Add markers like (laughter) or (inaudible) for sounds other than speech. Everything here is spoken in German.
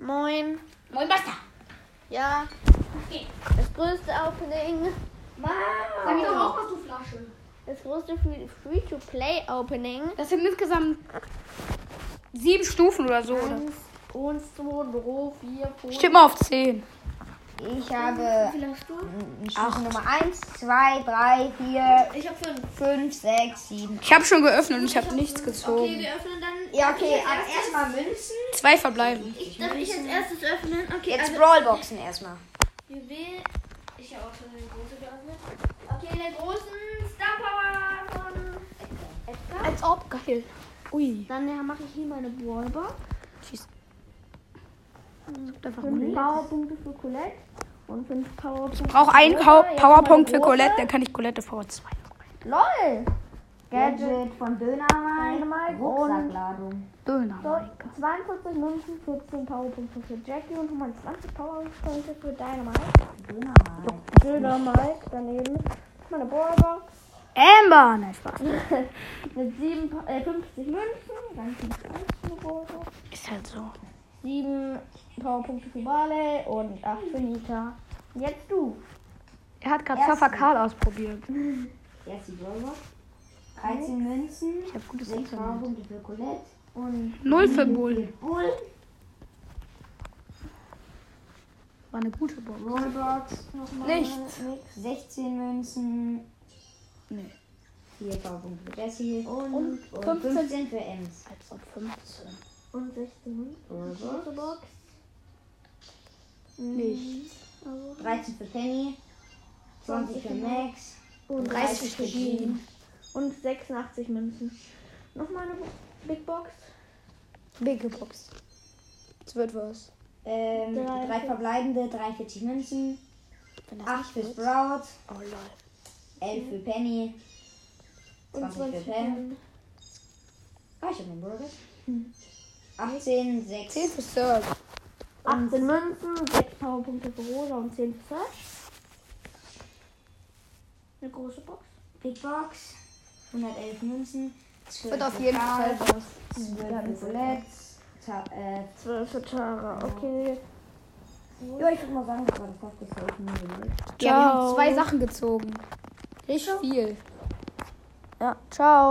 Moin. Moin Basta. Ja, Okay. das größte Opening. Sag mir doch auch was, du Flasche. Das größte Free- Free-to-Play-Opening. Das sind insgesamt sieben Stufen oder so, oder? Eins, eins, zwei, drei, vier, fünf. Ich tippe mal auf zehn. Ich habe Wie viel hast du? Stufe Nummer 1, 2, 3, 4, Ich habe fünf. 5, 6, 7. Ich habe schon geöffnet und ich habe nichts Okay, gezogen. wir öffnen dann. Ja, okay, Ich aber erstmal Münzen. Zwei verbleiben. Ich darf ich als erstes öffnen. Okay, Jetzt also Brawlboxen erstmal. Juwel. Ich habe auch schon eine große geöffnet. Okay, den großen Star Power von Edgar. Als ob, geil. Ui. Dann mache ich hier meine Brawlbox. Schieß. Einfach Fünf. Powerpunkte für Colette. Und fünf Powerpunkte Brauch einen für Pow Rosa. Jetzt Powerpunkt für Colette, dann kann ich Colette V2. LOL! Gadget von Dönermann. Dynamite Rucksackladung. Döner. So, 42 Münzen, 14 Powerpunkte für Jackie und nochmal 20 Powerpunkte für Dynamite. Dönermann. Dynamite daneben. Meine Brawlbox Amber. Nein, Spaß. (laughs) mit 7, äh, 50 Münzen. Dann 50 Brawlbox. Ist halt so. 7 Powerpunkte für Barley und 8 für Nita. Und Jetzt du. Er hat gerade Karl ausprobiert. (laughs) Erst die Brawlbox. 13 Münzen. Ich habe gutes 6 Internet. Powerpunkte für Colette. Und Null für Bull. Bull. War eine gute Box. Nochmal Nichts. nix. 16 Münzen. Nee. 4 Powerpunkte für Jessie. Und, Und 15. 15 für Ems. Als ob 15. und 16 Münzen. Brawlbox. Große Box. Nichts. Also, 13 für Penny. 20 für Max. und 30 für Jean. Und 86 Münzen. Nochmal eine Big Box. Big Box. Es wird was. Ähm, Drei- drei verbleibende, 43 Münzen. Wenn das 8 nicht für. Sprout. Oh lol. 11 für Penny. Und 20 für 20 Pam. Ah, ich hab einen. Hm. 18, 6. 10 für Search. 18 Münzen, 6 Powerpunkte für Rosa und 10 für Search. Eine große Box. Big Box. 111 Münzen. 12 Wird auf jeden Fall was. 12 für Colette. Ta äh, 12 für Tara. Okay. ja, ich würde mal sagen, das war das Mode. Ja, wir haben zwei Sachen gezogen. Richtig viel. Ja, ciao.